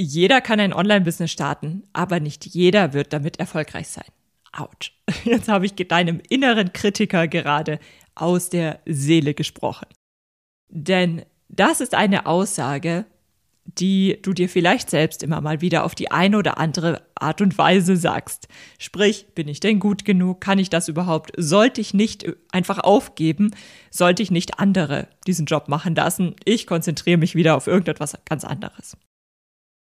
Jeder kann ein Online-Business starten, aber nicht jeder wird damit erfolgreich sein. Autsch. Jetzt habe ich deinem inneren Kritiker gerade aus der Seele gesprochen. Denn das ist eine Aussage, die du dir vielleicht selbst immer mal wieder auf die eine oder andere Art und Weise sagst. Sprich, bin ich denn gut genug? Kann ich das überhaupt? Sollte ich nicht einfach aufgeben? Sollte ich nicht andere diesen Job machen lassen? Ich konzentriere mich wieder auf irgendetwas ganz anderes.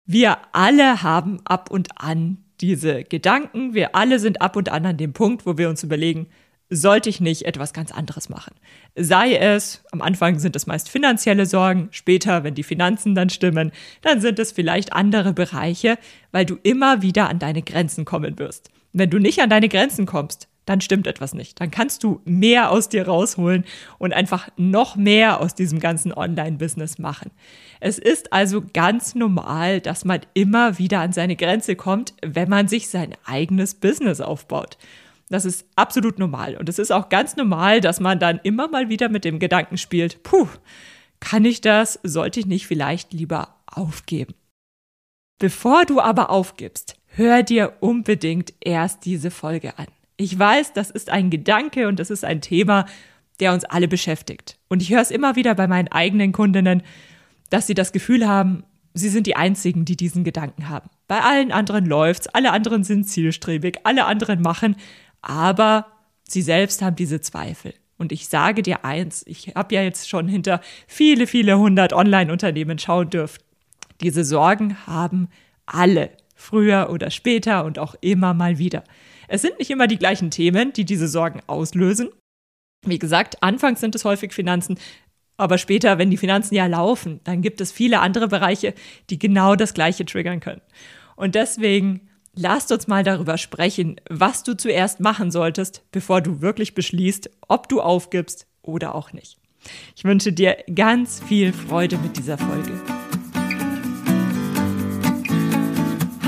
Wir alle haben ab und an diese Gedanken. Wir alle sind ab und an an dem Punkt, wo wir uns überlegen, sollte ich nicht etwas ganz anderes machen. Sei es, am Anfang sind es meist finanzielle Sorgen, später, wenn die Finanzen dann stimmen, dann sind es vielleicht andere Bereiche, weil du immer wieder an deine Grenzen kommen wirst. Wenn du nicht an deine Grenzen kommst, dann stimmt etwas nicht. Dann kannst du mehr aus dir rausholen und einfach noch mehr aus diesem ganzen Online-Business machen. Es ist also ganz normal, dass man immer wieder an seine Grenze kommt, wenn man sich sein eigenes Business aufbaut. Das ist absolut normal. Und es ist auch ganz normal, dass man dann immer mal wieder mit dem Gedanken spielt, puh, kann ich das? Sollte ich nicht vielleicht lieber aufgeben? Bevor du aber aufgibst, hör dir unbedingt erst diese Folge an. Ich weiß, das ist ein Gedanke und das ist ein Thema, der uns alle beschäftigt. Und ich höre es immer wieder bei meinen eigenen Kundinnen, dass sie das Gefühl haben, sie sind die Einzigen, die diesen Gedanken haben. Bei allen anderen läuft's, alle anderen sind zielstrebig, alle anderen machen, aber sie selbst haben diese Zweifel. Und ich sage dir eins, ich habe ja jetzt schon hinter viele, viele hundert Online-Unternehmen schauen dürfen. Diese Sorgen haben alle, früher oder später und auch immer mal wieder. Es sind nicht immer die gleichen Themen, die diese Sorgen auslösen. Wie gesagt, anfangs sind es häufig Finanzen, aber später, wenn die Finanzen ja laufen, dann gibt es viele andere Bereiche, die genau das Gleiche triggern können. Und deswegen Lasst uns mal darüber sprechen, was du zuerst machen solltest, bevor du wirklich beschließt, ob du aufgibst oder auch nicht. Ich wünsche dir ganz viel Freude mit dieser Folge.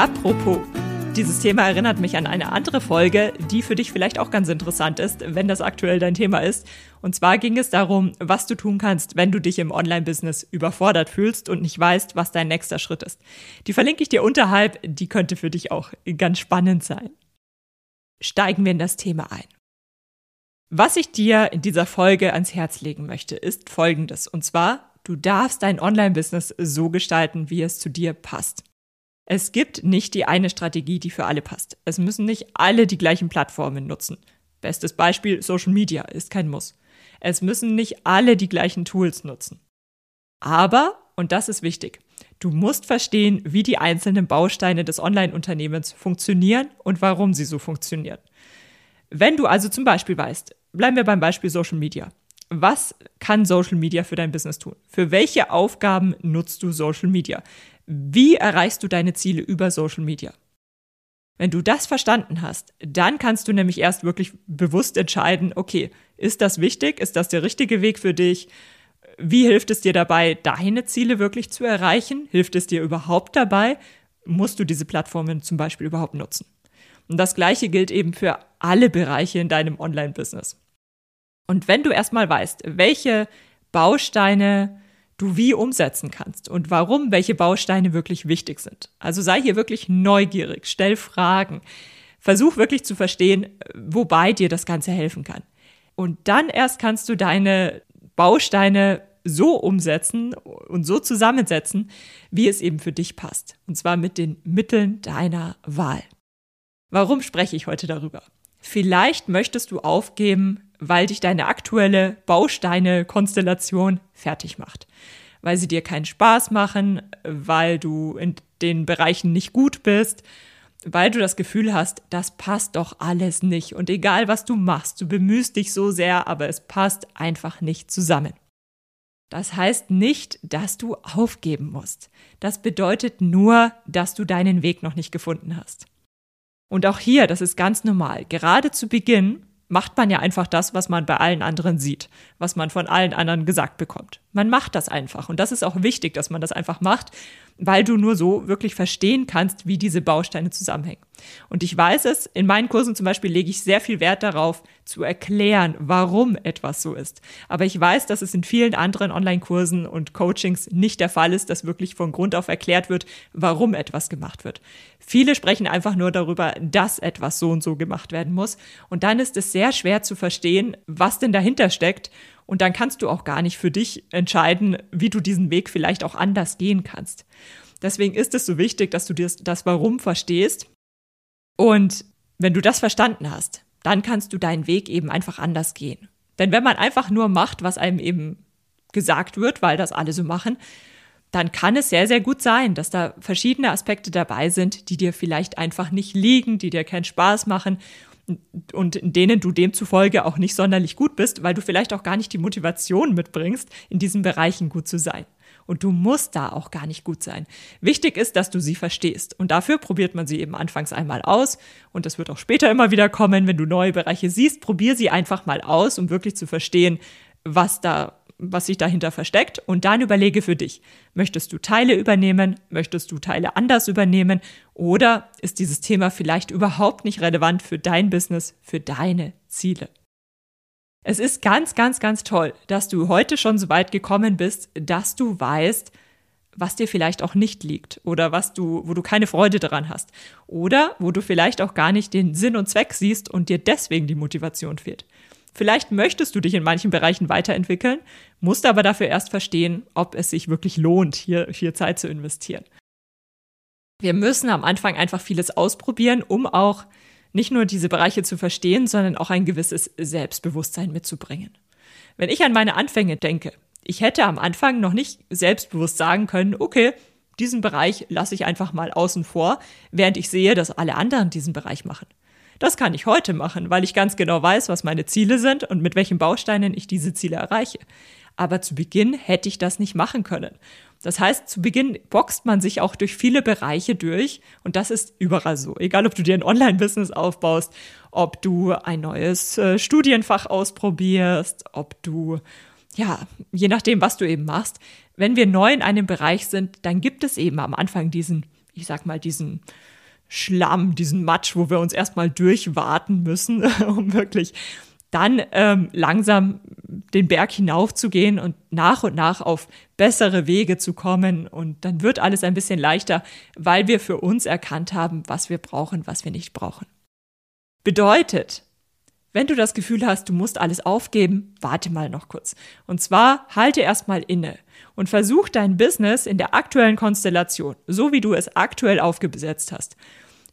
Apropos dieses Thema erinnert mich an eine andere Folge, die für dich vielleicht auch ganz interessant ist, wenn das aktuell dein Thema ist. Und zwar ging es darum, was du tun kannst, wenn du dich im Online-Business überfordert fühlst und nicht weißt, was dein nächster Schritt ist. Die verlinke ich dir unterhalb, die könnte für dich auch ganz spannend sein. Steigen wir in das Thema ein. Was ich dir in dieser Folge ans Herz legen möchte, ist folgendes. Und zwar, du darfst dein Online-Business so gestalten, wie es zu dir passt. Es gibt nicht die eine Strategie, die für alle passt. Es müssen nicht alle die gleichen Plattformen nutzen. Bestes Beispiel Social Media ist kein Muss. Es müssen nicht alle die gleichen Tools nutzen. Aber, und das ist wichtig, du musst verstehen, wie die einzelnen Bausteine des Online-Unternehmens funktionieren und warum sie so funktionieren. Wenn du also zum Beispiel weißt, bleiben wir beim Beispiel Social Media. Was kann Social Media für dein Business tun? Für welche Aufgaben nutzt du Social Media? Wie erreichst du deine Ziele über Social Media? Wenn du das verstanden hast, dann kannst du nämlich erst wirklich bewusst entscheiden, okay, ist das wichtig? Ist das der richtige Weg für dich? Wie hilft es dir dabei, deine Ziele wirklich zu erreichen? Hilft es dir überhaupt dabei? Musst du diese Plattformen zum Beispiel überhaupt nutzen? Und das Gleiche gilt eben für alle Bereiche in deinem Online-Business. Und wenn du erstmal weißt, welche Bausteine du wie umsetzen kannst und warum welche Bausteine wirklich wichtig sind. Also sei hier wirklich neugierig, stell Fragen, versuch wirklich zu verstehen, wobei dir das Ganze helfen kann. Und dann erst kannst du deine Bausteine so umsetzen und so zusammensetzen, wie es eben für dich passt. Und zwar mit den Mitteln deiner Wahl. Warum spreche ich heute darüber? Vielleicht möchtest du aufgeben, weil dich deine aktuelle Bausteine-Konstellation fertig macht. Weil sie dir keinen Spaß machen, weil du in den Bereichen nicht gut bist, weil du das Gefühl hast, das passt doch alles nicht. Und egal was du machst, du bemühst dich so sehr, aber es passt einfach nicht zusammen. Das heißt nicht, dass du aufgeben musst. Das bedeutet nur, dass du deinen Weg noch nicht gefunden hast. Und auch hier, das ist ganz normal. Gerade zu Beginn macht man ja einfach das, was man bei allen anderen sieht, was man von allen anderen gesagt bekommt. Man macht das einfach. Und das ist auch wichtig, dass man das einfach macht, weil du nur so wirklich verstehen kannst, wie diese Bausteine zusammenhängen. Und ich weiß es, in meinen Kursen zum Beispiel lege ich sehr viel Wert darauf, zu erklären, warum etwas so ist. Aber ich weiß, dass es in vielen anderen Online-Kursen und Coachings nicht der Fall ist, dass wirklich von Grund auf erklärt wird, warum etwas gemacht wird. Viele sprechen einfach nur darüber, dass etwas so und so gemacht werden muss. Und dann ist es sehr schwer zu verstehen, was denn dahinter steckt und dann kannst du auch gar nicht für dich entscheiden, wie du diesen Weg vielleicht auch anders gehen kannst. Deswegen ist es so wichtig, dass du das, das Warum verstehst. Und wenn du das verstanden hast, dann kannst du deinen Weg eben einfach anders gehen. Denn wenn man einfach nur macht, was einem eben gesagt wird, weil das alle so machen, dann kann es sehr, sehr gut sein, dass da verschiedene Aspekte dabei sind, die dir vielleicht einfach nicht liegen, die dir keinen Spaß machen und in denen du demzufolge auch nicht sonderlich gut bist, weil du vielleicht auch gar nicht die Motivation mitbringst, in diesen Bereichen gut zu sein. Und du musst da auch gar nicht gut sein. Wichtig ist, dass du sie verstehst. Und dafür probiert man sie eben anfangs einmal aus. Und das wird auch später immer wieder kommen, wenn du neue Bereiche siehst. Probier sie einfach mal aus, um wirklich zu verstehen, was da was sich dahinter versteckt und dann überlege für dich, möchtest du Teile übernehmen, möchtest du Teile anders übernehmen oder ist dieses Thema vielleicht überhaupt nicht relevant für dein Business, für deine Ziele? Es ist ganz, ganz, ganz toll, dass du heute schon so weit gekommen bist, dass du weißt, was dir vielleicht auch nicht liegt oder was du, wo du keine Freude daran hast oder wo du vielleicht auch gar nicht den Sinn und Zweck siehst und dir deswegen die Motivation fehlt. Vielleicht möchtest du dich in manchen Bereichen weiterentwickeln, musst aber dafür erst verstehen, ob es sich wirklich lohnt, hier, hier Zeit zu investieren. Wir müssen am Anfang einfach vieles ausprobieren, um auch nicht nur diese Bereiche zu verstehen, sondern auch ein gewisses Selbstbewusstsein mitzubringen. Wenn ich an meine Anfänge denke, ich hätte am Anfang noch nicht selbstbewusst sagen können, okay, diesen Bereich lasse ich einfach mal außen vor, während ich sehe, dass alle anderen diesen Bereich machen. Das kann ich heute machen, weil ich ganz genau weiß, was meine Ziele sind und mit welchen Bausteinen ich diese Ziele erreiche. Aber zu Beginn hätte ich das nicht machen können. Das heißt, zu Beginn boxt man sich auch durch viele Bereiche durch und das ist überall so. Egal, ob du dir ein Online-Business aufbaust, ob du ein neues äh, Studienfach ausprobierst, ob du, ja, je nachdem, was du eben machst. Wenn wir neu in einem Bereich sind, dann gibt es eben am Anfang diesen, ich sag mal, diesen Schlamm, diesen Matsch, wo wir uns erstmal durchwarten müssen, um wirklich dann ähm, langsam den Berg hinaufzugehen und nach und nach auf bessere Wege zu kommen. Und dann wird alles ein bisschen leichter, weil wir für uns erkannt haben, was wir brauchen, was wir nicht brauchen. Bedeutet, wenn du das Gefühl hast, du musst alles aufgeben, warte mal noch kurz. Und zwar halte erstmal inne und versuch dein Business in der aktuellen Konstellation, so wie du es aktuell aufgesetzt hast,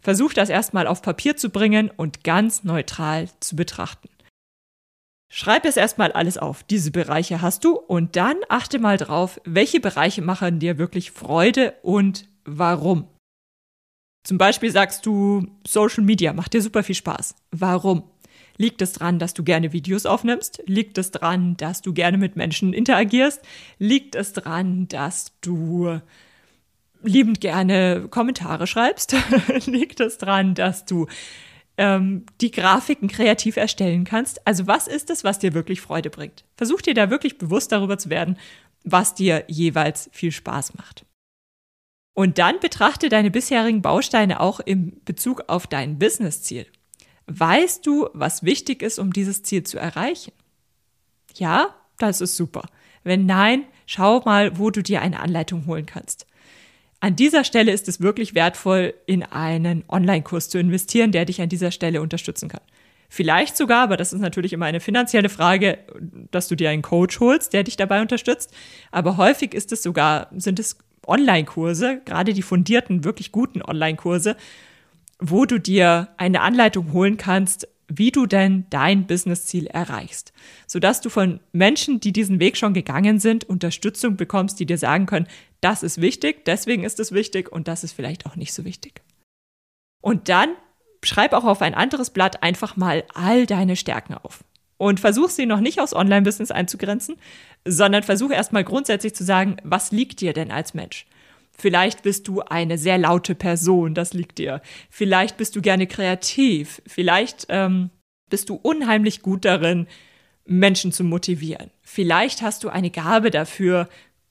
Versuch das erstmal auf Papier zu bringen und ganz neutral zu betrachten. Schreib es erstmal alles auf. Diese Bereiche hast du und dann achte mal drauf, welche Bereiche machen dir wirklich Freude und warum. Zum Beispiel sagst du, Social Media macht dir super viel Spaß. Warum? Liegt es daran, dass du gerne Videos aufnimmst? Liegt es daran, dass du gerne mit Menschen interagierst? Liegt es daran, dass du liebend gerne Kommentare schreibst, liegt es daran, dass du ähm, die Grafiken kreativ erstellen kannst. Also was ist es, was dir wirklich Freude bringt? Versuch dir da wirklich bewusst darüber zu werden, was dir jeweils viel Spaß macht. Und dann betrachte deine bisherigen Bausteine auch im Bezug auf dein Business-Ziel. Weißt du, was wichtig ist, um dieses Ziel zu erreichen? Ja, das ist super. Wenn nein, schau mal, wo du dir eine Anleitung holen kannst. An dieser Stelle ist es wirklich wertvoll, in einen Online-Kurs zu investieren, der dich an dieser Stelle unterstützen kann. Vielleicht sogar, aber das ist natürlich immer eine finanzielle Frage, dass du dir einen Coach holst, der dich dabei unterstützt. Aber häufig ist es sogar, sind es Online-Kurse, gerade die fundierten, wirklich guten Online-Kurse, wo du dir eine Anleitung holen kannst, wie du denn dein Business-Ziel erreichst, sodass du von Menschen, die diesen Weg schon gegangen sind, Unterstützung bekommst, die dir sagen können, das ist wichtig, deswegen ist es wichtig und das ist vielleicht auch nicht so wichtig. Und dann schreib auch auf ein anderes Blatt einfach mal all deine Stärken auf. Und versuch sie noch nicht aufs Online-Business einzugrenzen, sondern versuch erstmal grundsätzlich zu sagen, was liegt dir denn als Mensch? Vielleicht bist du eine sehr laute Person, das liegt dir. Vielleicht bist du gerne kreativ. Vielleicht ähm, bist du unheimlich gut darin, Menschen zu motivieren. Vielleicht hast du eine Gabe dafür,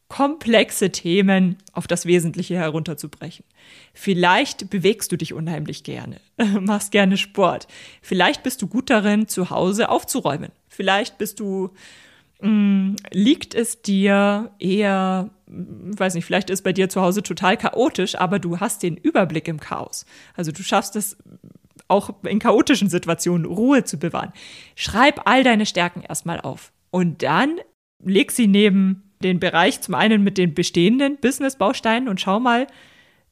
komplexe Themen auf das Wesentliche herunterzubrechen. Vielleicht bewegst du dich unheimlich gerne, machst gerne Sport. Vielleicht bist du gut darin, zu Hause aufzuräumen. Vielleicht bist du, liegt es dir eher, mm, weiß nicht, vielleicht ist bei dir zu Hause total chaotisch, aber du hast den Überblick im Chaos. Also du schaffst es auch in chaotischen Situationen Ruhe zu bewahren. Schreib all deine Stärken erstmal auf und dann leg sie neben den Bereich zum einen mit den bestehenden Business-Bausteinen und schau mal,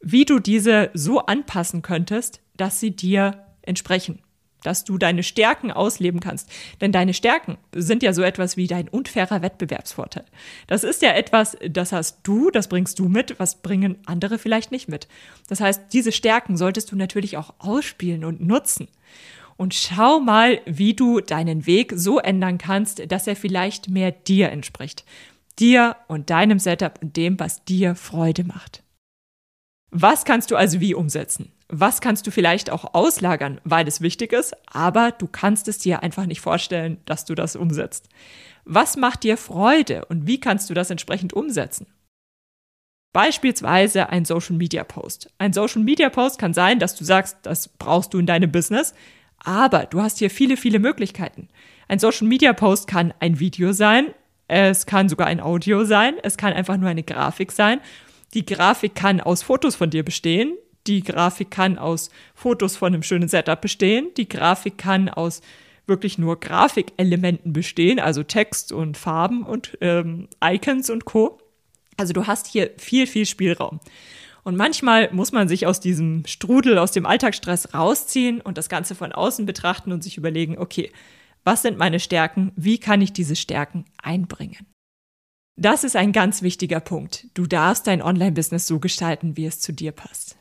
wie du diese so anpassen könntest, dass sie dir entsprechen, dass du deine Stärken ausleben kannst. Denn deine Stärken sind ja so etwas wie dein unfairer Wettbewerbsvorteil. Das ist ja etwas, das hast du, das bringst du mit, was bringen andere vielleicht nicht mit. Das heißt, diese Stärken solltest du natürlich auch ausspielen und nutzen. Und schau mal, wie du deinen Weg so ändern kannst, dass er vielleicht mehr dir entspricht dir und deinem Setup und dem, was dir Freude macht. Was kannst du also wie umsetzen? Was kannst du vielleicht auch auslagern, weil es wichtig ist, aber du kannst es dir einfach nicht vorstellen, dass du das umsetzt? Was macht dir Freude und wie kannst du das entsprechend umsetzen? Beispielsweise ein Social Media Post. Ein Social Media Post kann sein, dass du sagst, das brauchst du in deinem Business, aber du hast hier viele, viele Möglichkeiten. Ein Social Media Post kann ein Video sein, es kann sogar ein Audio sein. Es kann einfach nur eine Grafik sein. Die Grafik kann aus Fotos von dir bestehen. Die Grafik kann aus Fotos von einem schönen Setup bestehen. Die Grafik kann aus wirklich nur Grafikelementen bestehen, also Text und Farben und ähm, Icons und Co. Also du hast hier viel, viel Spielraum. Und manchmal muss man sich aus diesem Strudel, aus dem Alltagsstress rausziehen und das Ganze von außen betrachten und sich überlegen, okay, was sind meine Stärken? Wie kann ich diese Stärken einbringen? Das ist ein ganz wichtiger Punkt. Du darfst dein Online-Business so gestalten, wie es zu dir passt.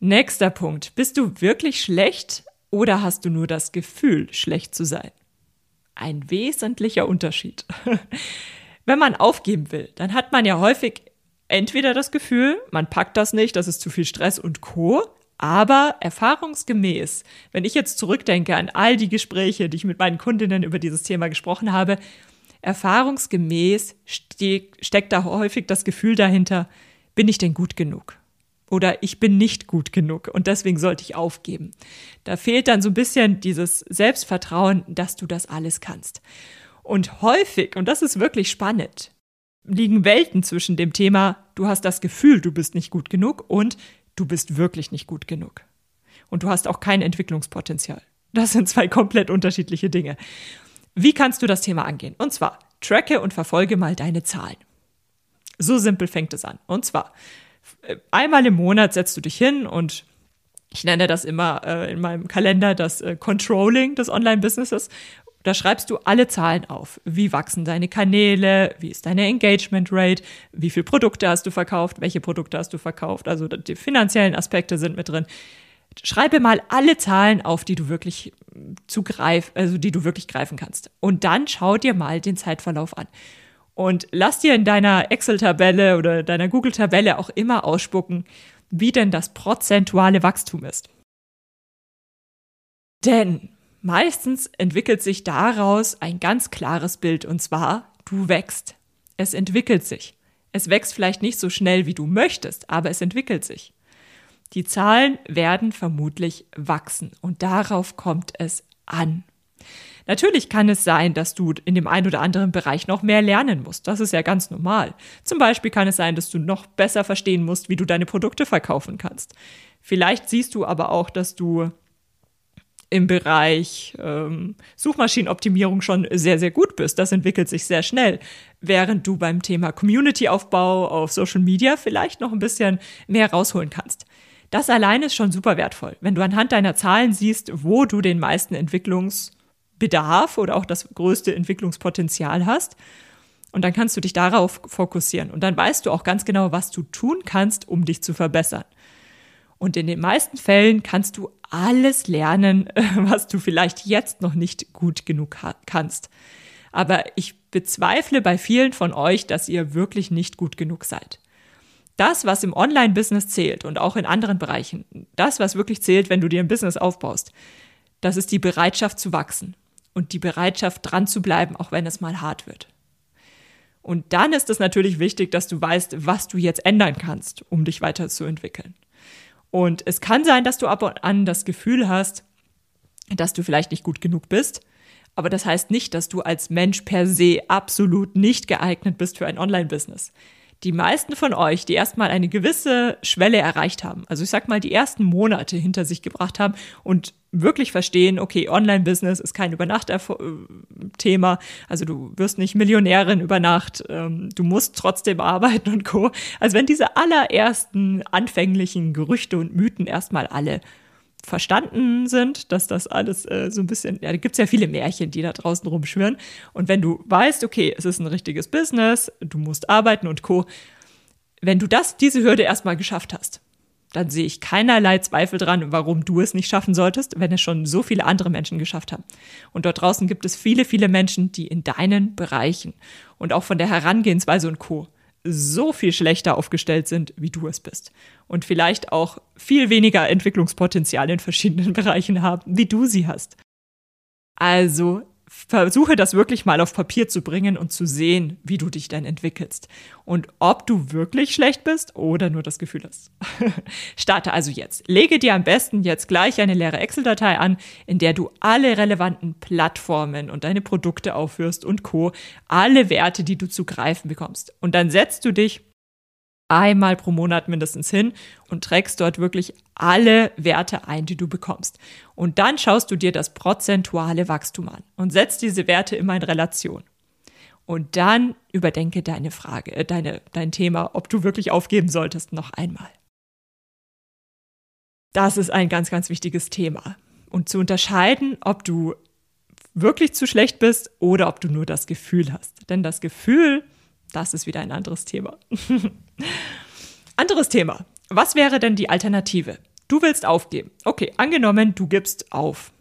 Nächster Punkt. Bist du wirklich schlecht oder hast du nur das Gefühl, schlecht zu sein? Ein wesentlicher Unterschied. Wenn man aufgeben will, dann hat man ja häufig entweder das Gefühl, man packt das nicht, das ist zu viel Stress und Co. Aber erfahrungsgemäß, wenn ich jetzt zurückdenke an all die Gespräche, die ich mit meinen Kundinnen über dieses Thema gesprochen habe, erfahrungsgemäß ste steckt da häufig das Gefühl dahinter, bin ich denn gut genug? Oder ich bin nicht gut genug und deswegen sollte ich aufgeben. Da fehlt dann so ein bisschen dieses Selbstvertrauen, dass du das alles kannst. Und häufig, und das ist wirklich spannend, liegen Welten zwischen dem Thema, du hast das Gefühl, du bist nicht gut genug und du bist wirklich nicht gut genug. Und du hast auch kein Entwicklungspotenzial. Das sind zwei komplett unterschiedliche Dinge. Wie kannst du das Thema angehen? Und zwar, tracke und verfolge mal deine Zahlen. So simpel fängt es an. Und zwar, einmal im Monat setzt du dich hin und ich nenne das immer äh, in meinem Kalender das äh, Controlling des Online-Businesses da schreibst du alle Zahlen auf. Wie wachsen deine Kanäle? Wie ist deine Engagement Rate? Wie viele Produkte hast du verkauft? Welche Produkte hast du verkauft? Also die finanziellen Aspekte sind mit drin. Schreibe mal alle Zahlen auf, die du wirklich zugreif, also die du wirklich greifen kannst. Und dann schau dir mal den Zeitverlauf an. Und lass dir in deiner Excel-Tabelle oder deiner Google-Tabelle auch immer ausspucken, wie denn das prozentuale Wachstum ist. Denn Meistens entwickelt sich daraus ein ganz klares Bild und zwar, du wächst. Es entwickelt sich. Es wächst vielleicht nicht so schnell, wie du möchtest, aber es entwickelt sich. Die Zahlen werden vermutlich wachsen und darauf kommt es an. Natürlich kann es sein, dass du in dem einen oder anderen Bereich noch mehr lernen musst. Das ist ja ganz normal. Zum Beispiel kann es sein, dass du noch besser verstehen musst, wie du deine Produkte verkaufen kannst. Vielleicht siehst du aber auch, dass du im Bereich ähm, Suchmaschinenoptimierung schon sehr, sehr gut bist. Das entwickelt sich sehr schnell. Während du beim Thema Community-Aufbau auf Social Media vielleicht noch ein bisschen mehr rausholen kannst. Das allein ist schon super wertvoll. Wenn du anhand deiner Zahlen siehst, wo du den meisten Entwicklungsbedarf oder auch das größte Entwicklungspotenzial hast, und dann kannst du dich darauf fokussieren. Und dann weißt du auch ganz genau, was du tun kannst, um dich zu verbessern. Und in den meisten Fällen kannst du alles lernen, was du vielleicht jetzt noch nicht gut genug kannst. Aber ich bezweifle bei vielen von euch, dass ihr wirklich nicht gut genug seid. Das, was im Online-Business zählt und auch in anderen Bereichen, das, was wirklich zählt, wenn du dir ein Business aufbaust, das ist die Bereitschaft zu wachsen und die Bereitschaft dran zu bleiben, auch wenn es mal hart wird. Und dann ist es natürlich wichtig, dass du weißt, was du jetzt ändern kannst, um dich weiterzuentwickeln. Und es kann sein, dass du ab und an das Gefühl hast, dass du vielleicht nicht gut genug bist. Aber das heißt nicht, dass du als Mensch per se absolut nicht geeignet bist für ein Online-Business. Die meisten von euch, die erstmal eine gewisse Schwelle erreicht haben, also ich sag mal, die ersten Monate hinter sich gebracht haben und wirklich verstehen, okay, Online-Business ist kein Übernacht-Thema, also du wirst nicht Millionärin über Nacht, ähm, du musst trotzdem arbeiten und Co. Also wenn diese allerersten anfänglichen Gerüchte und Mythen erstmal alle verstanden sind, dass das alles äh, so ein bisschen, ja, da gibt es ja viele Märchen, die da draußen rumschwirren. Und wenn du weißt, okay, es ist ein richtiges Business, du musst arbeiten und Co., wenn du das, diese Hürde erstmal geschafft hast, dann sehe ich keinerlei Zweifel dran, warum du es nicht schaffen solltest, wenn es schon so viele andere Menschen geschafft haben. Und dort draußen gibt es viele, viele Menschen, die in deinen Bereichen und auch von der Herangehensweise und Co. so viel schlechter aufgestellt sind, wie du es bist. Und vielleicht auch viel weniger Entwicklungspotenzial in verschiedenen Bereichen haben, wie du sie hast. Also versuche das wirklich mal auf Papier zu bringen und zu sehen, wie du dich dann entwickelst und ob du wirklich schlecht bist oder nur das Gefühl hast. Starte also jetzt. Lege dir am besten jetzt gleich eine leere Excel-Datei an, in der du alle relevanten Plattformen und deine Produkte aufführst und Co. Alle Werte, die du zu greifen bekommst. Und dann setzt du dich einmal pro Monat mindestens hin und trägst dort wirklich alle Werte ein, die du bekommst. Und dann schaust du dir das prozentuale Wachstum an und setzt diese Werte immer in Relation. Und dann überdenke deine Frage, äh, deine, dein Thema, ob du wirklich aufgeben solltest, noch einmal. Das ist ein ganz, ganz wichtiges Thema. Und zu unterscheiden, ob du wirklich zu schlecht bist oder ob du nur das Gefühl hast. Denn das Gefühl, das ist wieder ein anderes Thema. anderes Thema. Was wäre denn die Alternative? Du willst aufgeben. Okay, angenommen, du gibst auf.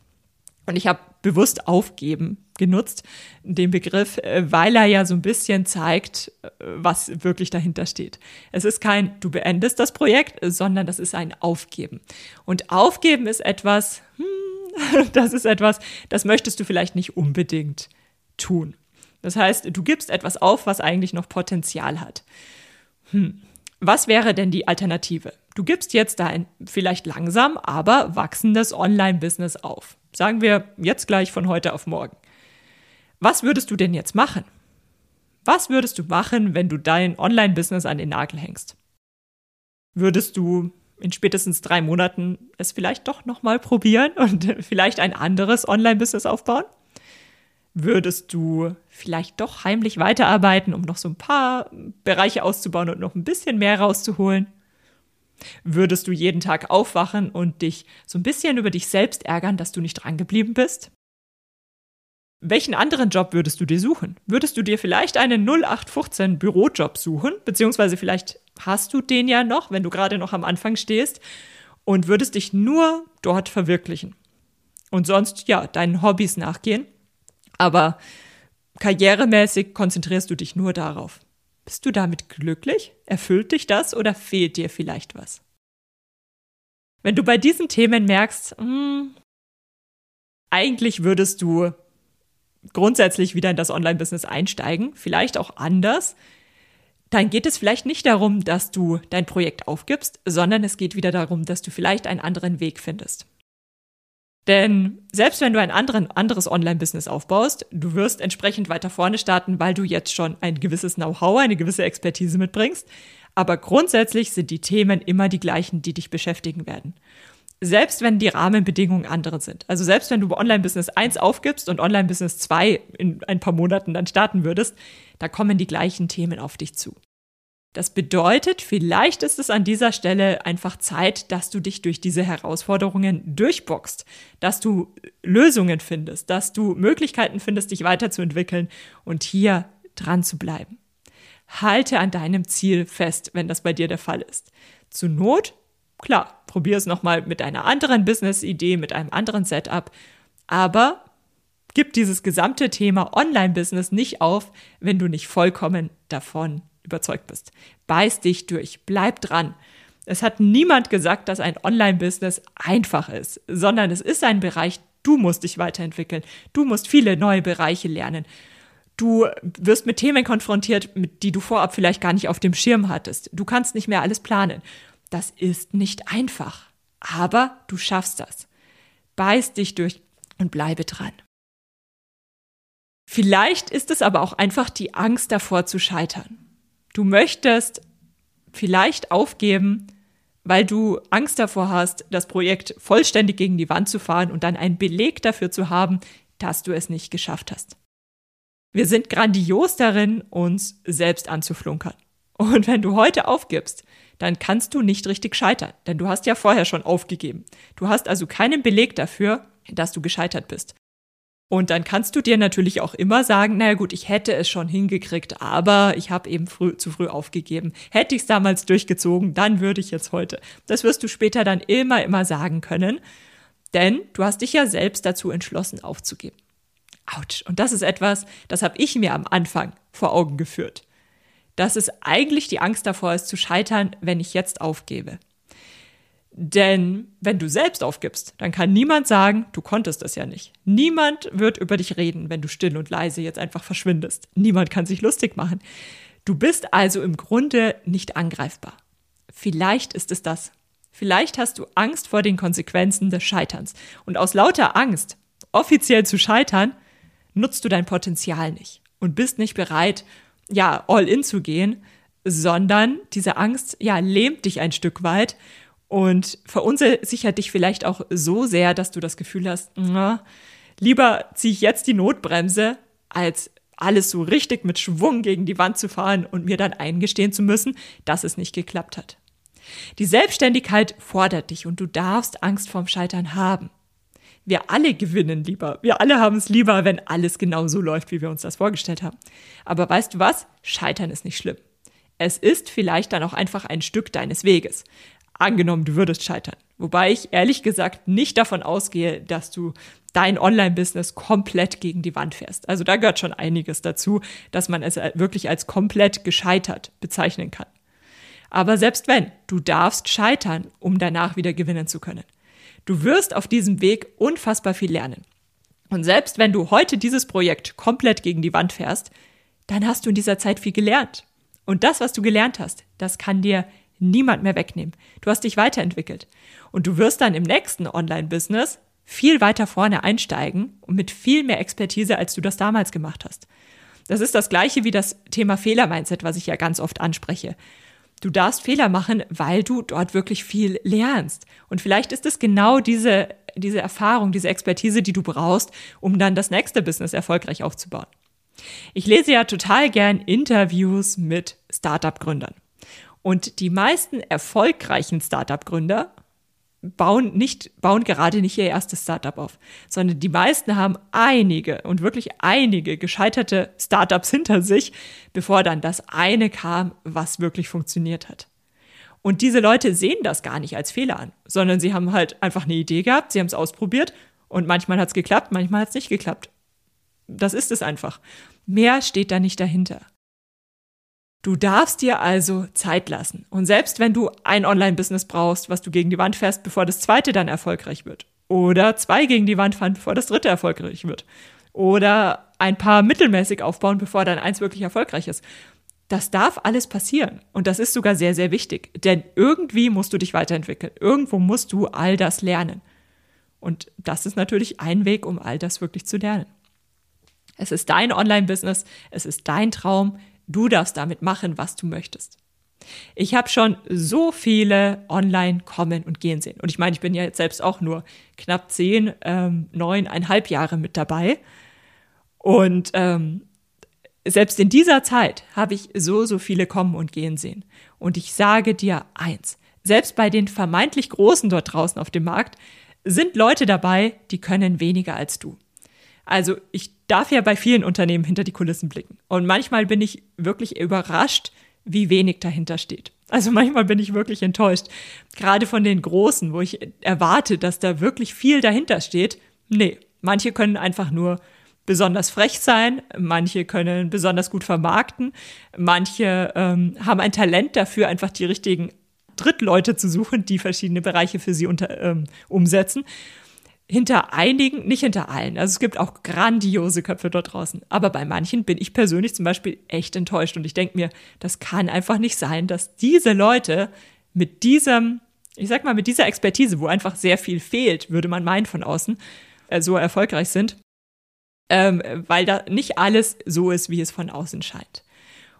Und ich habe bewusst aufgeben genutzt, den Begriff, äh, weil er ja so ein bisschen zeigt, äh, was wirklich dahinter steht. Es ist kein, du beendest das Projekt, sondern das ist ein Aufgeben. Und Aufgeben ist etwas, hm, das ist etwas, das möchtest du vielleicht nicht unbedingt tun. Das heißt, du gibst etwas auf, was eigentlich noch Potenzial hat. Hm. Was wäre denn die Alternative? Du gibst jetzt da ein vielleicht langsam, aber wachsendes Online-Business auf. Sagen wir jetzt gleich von heute auf morgen. Was würdest du denn jetzt machen? Was würdest du machen, wenn du dein Online-Business an den Nagel hängst? Würdest du in spätestens drei Monaten es vielleicht doch nochmal probieren und vielleicht ein anderes Online-Business aufbauen? Würdest du vielleicht doch heimlich weiterarbeiten, um noch so ein paar Bereiche auszubauen und noch ein bisschen mehr rauszuholen? Würdest du jeden Tag aufwachen und dich so ein bisschen über dich selbst ärgern, dass du nicht drangeblieben bist? Welchen anderen Job würdest du dir suchen? Würdest du dir vielleicht einen 0815 Bürojob suchen? Beziehungsweise vielleicht hast du den ja noch, wenn du gerade noch am Anfang stehst und würdest dich nur dort verwirklichen. Und sonst, ja, deinen Hobbys nachgehen aber karrieremäßig konzentrierst du dich nur darauf. Bist du damit glücklich? Erfüllt dich das oder fehlt dir vielleicht was? Wenn du bei diesen Themen merkst, mh, hm, eigentlich würdest du grundsätzlich wieder in das Online-Business einsteigen, vielleicht auch anders, dann geht es vielleicht nicht darum, dass du dein Projekt aufgibst, sondern es geht wieder darum, dass du vielleicht einen anderen Weg findest. Denn selbst wenn du ein anderen, anderes Online-Business aufbaust, du wirst entsprechend weiter vorne starten, weil du jetzt schon ein gewisses Know-how, eine gewisse Expertise mitbringst. Aber grundsätzlich sind die Themen immer die gleichen, die dich beschäftigen werden. Selbst wenn die Rahmenbedingungen andere sind. Also selbst wenn du Online-Business 1 aufgibst und Online-Business 2 in ein paar Monaten dann starten würdest, da kommen die gleichen Themen auf dich zu. Das bedeutet, vielleicht ist es an dieser Stelle einfach Zeit, dass du dich durch diese Herausforderungen durchboxst, dass du Lösungen findest, dass du Möglichkeiten findest, dich weiterzuentwickeln und hier dran zu bleiben. Halte an deinem Ziel fest, wenn das bei dir der Fall ist. Zur Not, klar, probier es nochmal mit einer anderen Business-Idee, mit einem anderen Setup. Aber gib dieses gesamte Thema Online-Business nicht auf, wenn du nicht vollkommen davon überzeugt bist. Beiß dich durch, bleib dran. Es hat niemand gesagt, dass ein Online-Business einfach ist, sondern es ist ein Bereich, du musst dich weiterentwickeln. Du musst viele neue Bereiche lernen. Du wirst mit Themen konfrontiert, die du vorab vielleicht gar nicht auf dem Schirm hattest. Du kannst nicht mehr alles planen. Das ist nicht einfach. Aber du schaffst das. Beiß dich durch und bleibe dran. Vielleicht ist es aber auch einfach die Angst davor zu scheitern. Du möchtest vielleicht aufgeben, weil du Angst davor hast, das Projekt vollständig gegen die Wand zu fahren und dann einen Beleg dafür zu haben, dass du es nicht geschafft hast. Wir sind grandios darin, uns selbst anzuflunkern. Und wenn du heute aufgibst, dann kannst du nicht richtig scheitern, denn du hast ja vorher schon aufgegeben. Du hast also keinen Beleg dafür, dass du gescheitert bist. Und dann kannst du dir natürlich auch immer sagen, naja gut, ich hätte es schon hingekriegt, aber ich habe eben früh, zu früh aufgegeben. Hätte ich es damals durchgezogen, dann würde ich jetzt heute. Das wirst du später dann immer, immer sagen können, denn du hast dich ja selbst dazu entschlossen aufzugeben. Autsch. Und das ist etwas, das habe ich mir am Anfang vor Augen geführt. Dass es eigentlich die Angst davor ist zu scheitern, wenn ich jetzt aufgebe. Denn wenn du selbst aufgibst, dann kann niemand sagen, du konntest das ja nicht. Niemand wird über dich reden, wenn du still und leise jetzt einfach verschwindest. Niemand kann sich lustig machen. Du bist also im Grunde nicht angreifbar. Vielleicht ist es das. Vielleicht hast du Angst vor den Konsequenzen des Scheiterns. Und aus lauter Angst, offiziell zu scheitern, nutzt du dein Potenzial nicht und bist nicht bereit, ja, all in zu gehen, sondern diese Angst, ja, lähmt dich ein Stück weit und verunsichert dich vielleicht auch so sehr, dass du das Gefühl hast, na, lieber ziehe ich jetzt die Notbremse, als alles so richtig mit Schwung gegen die Wand zu fahren und mir dann eingestehen zu müssen, dass es nicht geklappt hat. Die Selbstständigkeit fordert dich und du darfst Angst vorm Scheitern haben. Wir alle gewinnen lieber. Wir alle haben es lieber, wenn alles genau so läuft, wie wir uns das vorgestellt haben. Aber weißt du was? Scheitern ist nicht schlimm. Es ist vielleicht dann auch einfach ein Stück deines Weges. Angenommen, du würdest scheitern. Wobei ich ehrlich gesagt nicht davon ausgehe, dass du dein Online-Business komplett gegen die Wand fährst. Also da gehört schon einiges dazu, dass man es wirklich als komplett gescheitert bezeichnen kann. Aber selbst wenn, du darfst scheitern, um danach wieder gewinnen zu können. Du wirst auf diesem Weg unfassbar viel lernen. Und selbst wenn du heute dieses Projekt komplett gegen die Wand fährst, dann hast du in dieser Zeit viel gelernt. Und das, was du gelernt hast, das kann dir niemand mehr wegnehmen. Du hast dich weiterentwickelt. Und du wirst dann im nächsten Online-Business viel weiter vorne einsteigen und mit viel mehr Expertise, als du das damals gemacht hast. Das ist das gleiche wie das Thema Fehler-Mindset, was ich ja ganz oft anspreche. Du darfst Fehler machen, weil du dort wirklich viel lernst. Und vielleicht ist es genau diese, diese Erfahrung, diese Expertise, die du brauchst, um dann das nächste Business erfolgreich aufzubauen. Ich lese ja total gern Interviews mit Startup-Gründern. Und die meisten erfolgreichen Startup-Gründer bauen nicht, bauen gerade nicht ihr erstes Startup auf, sondern die meisten haben einige und wirklich einige gescheiterte Startups hinter sich, bevor dann das eine kam, was wirklich funktioniert hat. Und diese Leute sehen das gar nicht als Fehler an, sondern sie haben halt einfach eine Idee gehabt, sie haben es ausprobiert und manchmal hat es geklappt, manchmal hat es nicht geklappt. Das ist es einfach. Mehr steht da nicht dahinter. Du darfst dir also Zeit lassen. Und selbst wenn du ein Online-Business brauchst, was du gegen die Wand fährst, bevor das zweite dann erfolgreich wird. Oder zwei gegen die Wand fahren, bevor das dritte erfolgreich wird. Oder ein paar mittelmäßig aufbauen, bevor dann eins wirklich erfolgreich ist. Das darf alles passieren. Und das ist sogar sehr, sehr wichtig. Denn irgendwie musst du dich weiterentwickeln. Irgendwo musst du all das lernen. Und das ist natürlich ein Weg, um all das wirklich zu lernen. Es ist dein Online-Business, es ist dein Traum, Du darfst damit machen, was du möchtest. Ich habe schon so viele online kommen und gehen sehen. Und ich meine, ich bin ja jetzt selbst auch nur knapp zehn, ähm, neuneinhalb Jahre mit dabei. Und ähm, selbst in dieser Zeit habe ich so, so viele kommen und gehen sehen. Und ich sage dir eins, selbst bei den vermeintlich Großen dort draußen auf dem Markt sind Leute dabei, die können weniger als du. Also ich darf ja bei vielen Unternehmen hinter die Kulissen blicken. Und manchmal bin ich wirklich überrascht, wie wenig dahinter steht. Also manchmal bin ich wirklich enttäuscht. Gerade von den Großen, wo ich erwarte, dass da wirklich viel dahinter steht. Nee, manche können einfach nur besonders frech sein, manche können besonders gut vermarkten, manche ähm, haben ein Talent dafür, einfach die richtigen Drittleute zu suchen, die verschiedene Bereiche für sie unter, ähm, umsetzen. Hinter einigen, nicht hinter allen. Also es gibt auch grandiose Köpfe dort draußen. Aber bei manchen bin ich persönlich zum Beispiel echt enttäuscht. Und ich denke mir, das kann einfach nicht sein, dass diese Leute mit diesem, ich sag mal, mit dieser Expertise, wo einfach sehr viel fehlt, würde man meinen von außen, äh, so erfolgreich sind ähm, weil da nicht alles so ist, wie es von außen scheint.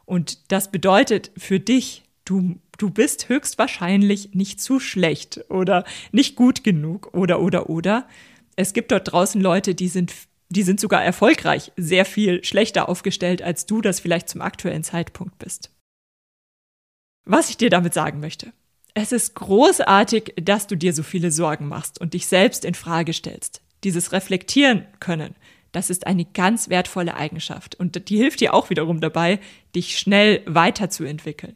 Und das bedeutet für dich, du, du bist höchstwahrscheinlich nicht zu schlecht oder nicht gut genug oder, oder, oder. Es gibt dort draußen Leute, die sind, die sind sogar erfolgreich, sehr viel schlechter aufgestellt, als du das vielleicht zum aktuellen Zeitpunkt bist. Was ich dir damit sagen möchte. Es ist großartig, dass du dir so viele Sorgen machst und dich selbst in Frage stellst. Dieses Reflektieren können, das ist eine ganz wertvolle Eigenschaft und die hilft dir auch wiederum dabei, dich schnell weiterzuentwickeln.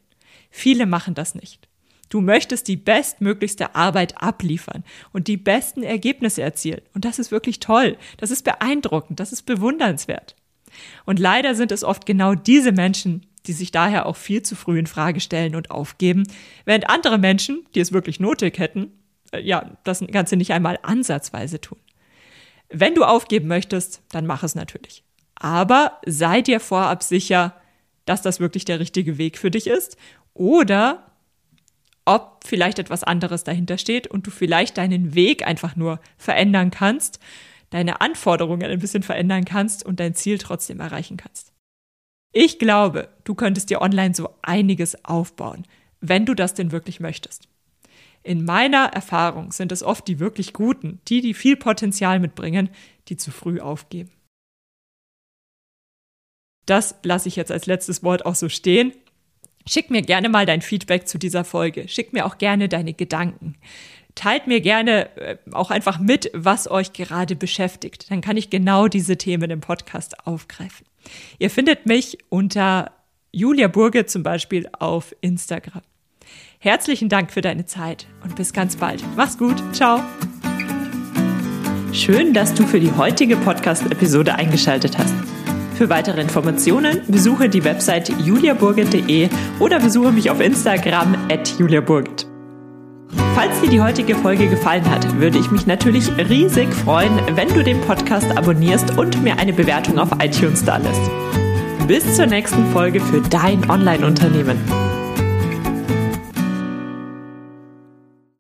Viele machen das nicht. Du möchtest die bestmöglichste Arbeit abliefern und die besten Ergebnisse erzielen. Und das ist wirklich toll. Das ist beeindruckend. Das ist bewundernswert. Und leider sind es oft genau diese Menschen, die sich daher auch viel zu früh in Frage stellen und aufgeben, während andere Menschen, die es wirklich nötig hätten, äh, ja, das Ganze nicht einmal ansatzweise tun. Wenn du aufgeben möchtest, dann mach es natürlich. Aber sei dir vorab sicher, dass das wirklich der richtige Weg für dich ist oder ob vielleicht etwas anderes dahinter steht und du vielleicht deinen Weg einfach nur verändern kannst, deine Anforderungen ein bisschen verändern kannst und dein Ziel trotzdem erreichen kannst. Ich glaube, du könntest dir online so einiges aufbauen, wenn du das denn wirklich möchtest. In meiner Erfahrung sind es oft die wirklich Guten, die, die viel Potenzial mitbringen, die zu früh aufgeben. Das lasse ich jetzt als letztes Wort auch so stehen. Schick mir gerne mal dein Feedback zu dieser Folge. Schick mir auch gerne deine Gedanken. Teilt mir gerne äh, auch einfach mit, was euch gerade beschäftigt. Dann kann ich genau diese Themen im Podcast aufgreifen. Ihr findet mich unter Julia Burge zum Beispiel auf Instagram. Herzlichen Dank für deine Zeit und bis ganz bald. Mach's gut. Ciao. Schön, dass du für die heutige Podcast-Episode eingeschaltet hast. Für weitere Informationen besuche die Website juliaburgit.de oder besuche mich auf Instagram at juliaburgit. Falls dir die heutige Folge gefallen hat, würde ich mich natürlich riesig freuen, wenn du den Podcast abonnierst und mir eine Bewertung auf iTunes da lässt. Bis zur nächsten Folge für dein Online-Unternehmen.